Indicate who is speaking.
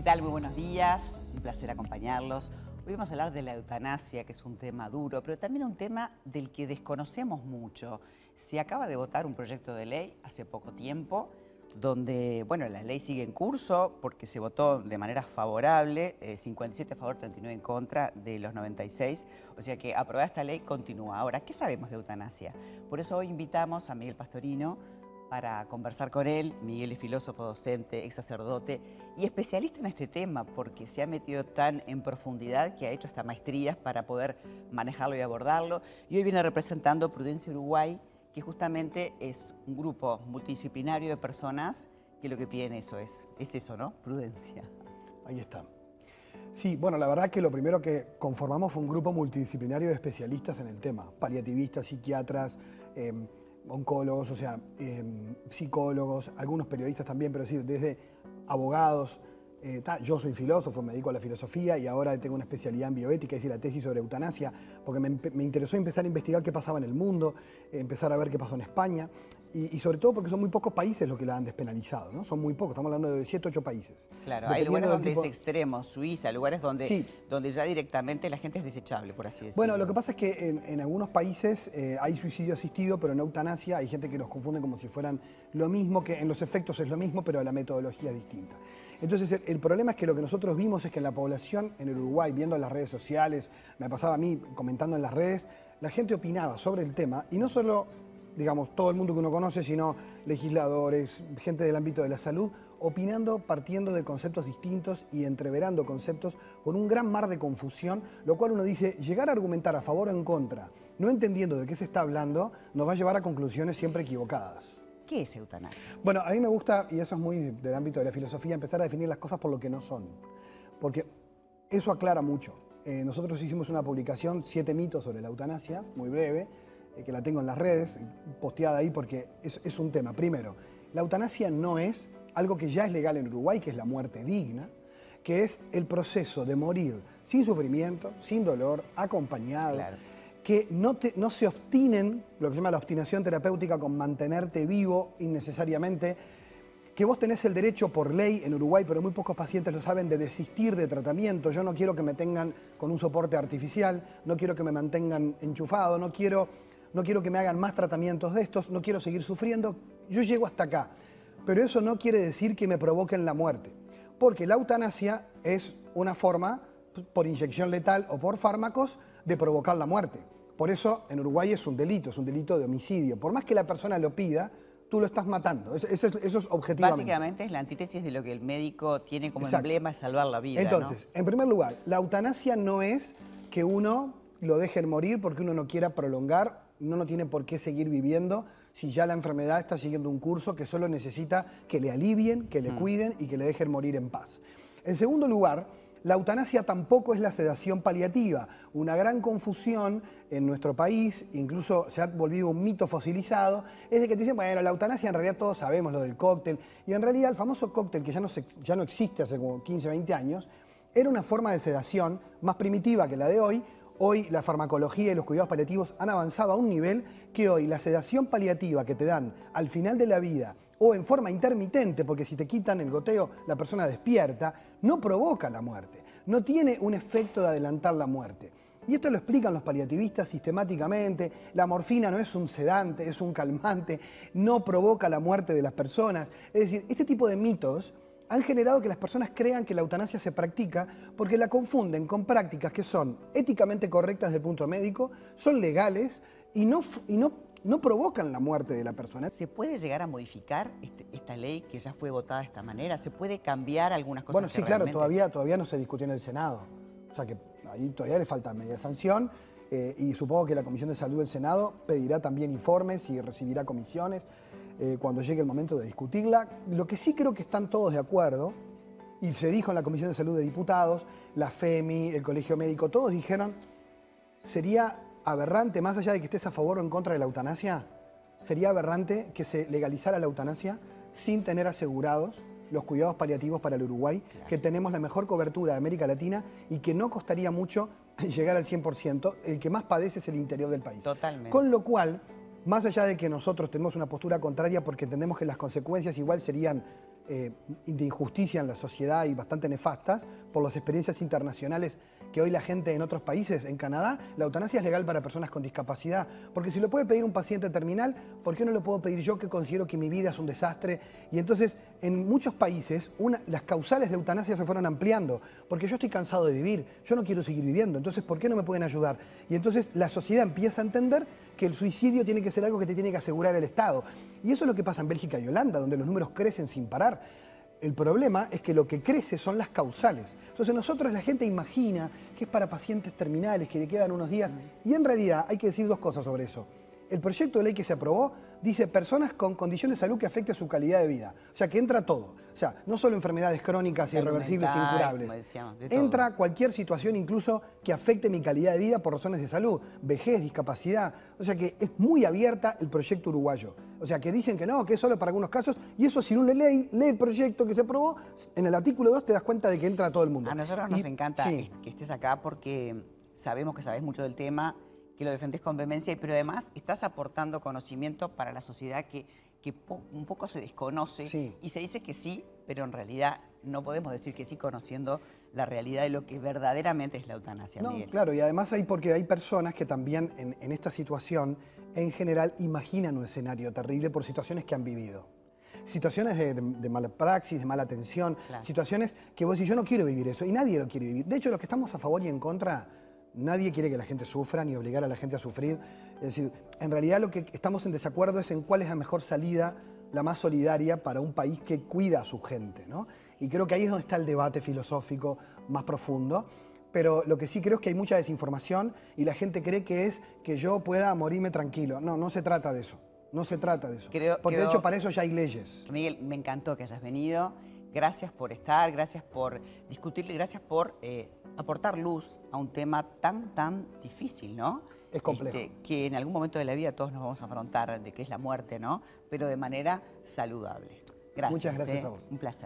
Speaker 1: ¿Qué tal? Muy buenos días, un placer acompañarlos. Hoy vamos a hablar de la eutanasia, que es un tema duro, pero también un tema del que desconocemos mucho. Se acaba de votar un proyecto de ley hace poco tiempo, donde, bueno, la ley sigue en curso porque se votó de manera favorable, 57 eh, a favor, 39 en contra de los 96, o sea que aprobada esta ley continúa. Ahora, ¿qué sabemos de eutanasia? Por eso hoy invitamos a Miguel Pastorino, para conversar con él. Miguel es filósofo, docente, ex sacerdote y especialista en este tema porque se ha metido tan en profundidad que ha hecho hasta maestrías para poder manejarlo y abordarlo. Y hoy viene representando Prudencia Uruguay, que justamente es un grupo multidisciplinario de personas que lo que piden eso es, es eso, ¿no? Prudencia.
Speaker 2: Ahí está. Sí, bueno, la verdad que lo primero que conformamos fue un grupo multidisciplinario de especialistas en el tema, paliativistas, psiquiatras, em, oncólogos, o sea, em, psicólogos, algunos periodistas también, pero sí, desde abogados. Eh, yo soy filósofo, me dedico a la filosofía y ahora tengo una especialidad en bioética, es decir, la tesis sobre eutanasia, porque me, me interesó empezar a investigar qué pasaba en el mundo, empezar a ver qué pasó en España. Y, sobre todo porque son muy pocos países los que la han despenalizado, ¿no? Son muy pocos, estamos hablando de 7, 8 países.
Speaker 1: Claro, hay lugares donde es extremo, Suiza, lugares donde, donde ya directamente la gente es desechable, por así decirlo.
Speaker 2: Bueno, lo que pasa es que en, algunos países eh, hay suicidio asistido, pero en eutanasia hay gente que los confunde como si fueran lo mismo, que en los efectos es lo mismo, pero la metodología es distinta. Entonces, el, el, problema es que lo que nosotros vimos es que en la población en Uruguay, viendo las redes sociales, me pasaba a mí comentando en las redes, la gente opinaba sobre el tema y no solo digamos, todo el mundo que uno conoce, sino legisladores, gente del ámbito de la salud, opinando partiendo de conceptos distintos y entreverando conceptos con un gran mar de confusión, lo cual uno dice, llegar a argumentar a favor o en contra, no entendiendo de qué se está hablando, nos va a llevar a conclusiones siempre equivocadas.
Speaker 1: ¿Qué es eutanasia?
Speaker 2: Bueno, a mí me gusta, y eso es muy del ámbito de la filosofía, empezar a definir las cosas por lo que no son. Porque eso aclara mucho. Eh, nosotros hicimos una publicación, Siete mitos sobre la eutanasia, muy breve, eh, que la tengo en las redes, posteada ahí porque es, un tema. Primero, la eutanasia no es algo que ya es legal en Uruguay, que es la muerte digna, que es el proceso de morir sin sufrimiento, sin dolor, acompañado, que no, se obstinen, lo que se llama la obstinación terapéutica con mantenerte vivo innecesariamente, que vos tenés el derecho por ley en Uruguay, pero muy pocos pacientes lo saben, de desistir de tratamiento. Yo no quiero que me tengan con un soporte artificial, no quiero que me mantengan enchufado, no quiero no quiero que me hagan más tratamientos de estos, no quiero seguir sufriendo, yo llego hasta acá. Pero eso no quiere decir que me provoquen la muerte, porque la eutanasia es una forma, por inyección letal o por fármacos, de provocar la muerte. Por eso en Uruguay es un delito, es un delito de homicidio. Por más que la persona lo pida, tú lo estás matando. Eso, es objetivamente.
Speaker 1: Básicamente es la antítesis de lo que el médico tiene como emblema, es salvar la vida.
Speaker 2: Entonces, en primer lugar, la eutanasia no es que uno lo dejen morir porque uno no quiera prolongar uno no tiene por qué seguir viviendo si ya la enfermedad está siguiendo un curso que solo necesita que le alivien, que le mm. cuiden y que le dejen morir en paz. En segundo lugar, la eutanasia tampoco es la sedación paliativa. Una gran confusión en nuestro país, incluso se ha volvido un mito fosilizado, es de que te dicen, bueno, la eutanasia en realidad todos sabemos lo del cóctel, y en realidad el famoso cóctel que ya no, ya no existe hace como 15, 20 años, era una forma de sedación más primitiva que la de hoy, Hoy la farmacología y los cuidados paliativos han avanzado a un nivel que hoy la sedación paliativa que te dan al final de la vida o en forma intermitente, porque si te quitan el goteo la persona despierta, no provoca la muerte, no tiene un efecto de adelantar la muerte. Y esto lo explican los paliativistas sistemáticamente. La morfina no es un sedante, es un calmante, no provoca la muerte de las personas. Es decir, este tipo de mitos han generado que las personas crean que la eutanasia se practica porque la confunden con prácticas que son éticamente correctas desde el punto médico, son legales y no, y no, no provocan la muerte de la persona.
Speaker 1: ¿Se puede llegar a modificar este, esta ley que ya fue votada de esta manera? ¿Se puede cambiar algunas cosas?
Speaker 2: Bueno, sí, claro, todavía, todavía no se discutió en el Senado. O sea que ahí todavía le falta media sanción. Eh, y supongo que la Comisión de Salud del Senado pedirá también informes y recibirá comisiones. Eh, cuando llegue el momento de discutirla. Lo que sí creo que están todos de acuerdo, y se dijo en la Comisión de Salud de Diputados, la FEMI, el Colegio Médico, todos dijeron, sería aberrante, más allá de que estés a favor o en contra de la eutanasia, sería aberrante que se legalizara la eutanasia sin tener asegurados los cuidados paliativos para el Uruguay, que tenemos la mejor cobertura de América Latina y que no costaría mucho llegar al 100%. El que más padece es el interior del país.
Speaker 1: Totalmente.
Speaker 2: Con lo cual, más allá de que nosotros tenemos una postura contraria porque entendemos que las consecuencias igual serían eh, de injusticia en la sociedad y bastante nefastas por las experiencias internacionales que hoy la gente en otros países, en Canadá, la eutanasia es legal para personas con discapacidad. Porque si lo puede pedir un paciente terminal, ¿por qué no lo puedo pedir yo que considero que mi vida es un desastre? Y entonces, en muchos países, las causales de eutanasia se fueron ampliando. Porque yo estoy cansado de vivir, yo no quiero seguir viviendo, entonces, ¿por qué no me pueden ayudar? Y entonces la sociedad empieza a entender que el suicidio tiene que ser algo que te tiene que asegurar el Estado. Y eso es lo que pasa en Bélgica y Holanda, donde los números crecen sin parar. El problema es que lo que crece son las causales. Entonces nosotros la gente imagina que es para pacientes terminales, que le quedan unos días, y en realidad hay que decir dos cosas sobre eso. El proyecto de ley que se aprobó dice personas con condiciones de salud que afecte su calidad de vida. O sea, que entra todo. O sea, no solo enfermedades crónicas, irreversibles, incurables. entra cualquier situación incluso que afecte mi calidad de vida por razones de salud, vejez, discapacidad. O sea que es muy abierta el proyecto uruguayo. O sea, que dicen que no, que es solo para algunos casos, y eso si uno lee, lee el proyecto que se aprobó, en el artículo 2 te das cuenta de que entra todo el mundo.
Speaker 1: A nosotros nos encanta que estés acá porque sabemos que sabes mucho del tema que lo defendés con vehemencia, pero además estás aportando conocimiento para la sociedad que, que un poco se desconoce y se dice que sí, pero en realidad no podemos decir que sí conociendo la realidad de lo que verdaderamente es la eutanasia.
Speaker 2: No, claro, y además hay porque hay personas que también en, esta situación en general imaginan un escenario terrible por situaciones que han vivido situaciones de, mala praxis, de mala atención, situaciones que vos decís, yo no quiero vivir eso, y nadie lo quiere vivir. De hecho, los que estamos a favor y en contra Nadie quiere que la gente sufra ni obligar a la gente a sufrir. Es decir, en realidad lo que estamos en desacuerdo es en cuál es la mejor salida, la más solidaria para un país que cuida a su gente. ¿no? Y creo que ahí es donde está el debate filosófico más profundo. Pero lo que sí creo es que hay mucha desinformación y la gente cree que es que yo pueda morirme tranquilo. No, no se trata de eso. No se trata de eso. Porque de hecho para eso ya hay leyes.
Speaker 1: Miguel, me encantó que hayas venido. Gracias por estar, gracias por discutirle, gracias por eh, aportar luz a un tema tan, tan difícil, ¿no?
Speaker 2: Es complejo.
Speaker 1: Este, que en algún momento de la vida todos nos vamos a afrontar, de que es la muerte, ¿no? Pero de manera saludable. Gracias.
Speaker 2: Muchas gracias
Speaker 1: ¿eh?
Speaker 2: a vos.
Speaker 1: Un placer.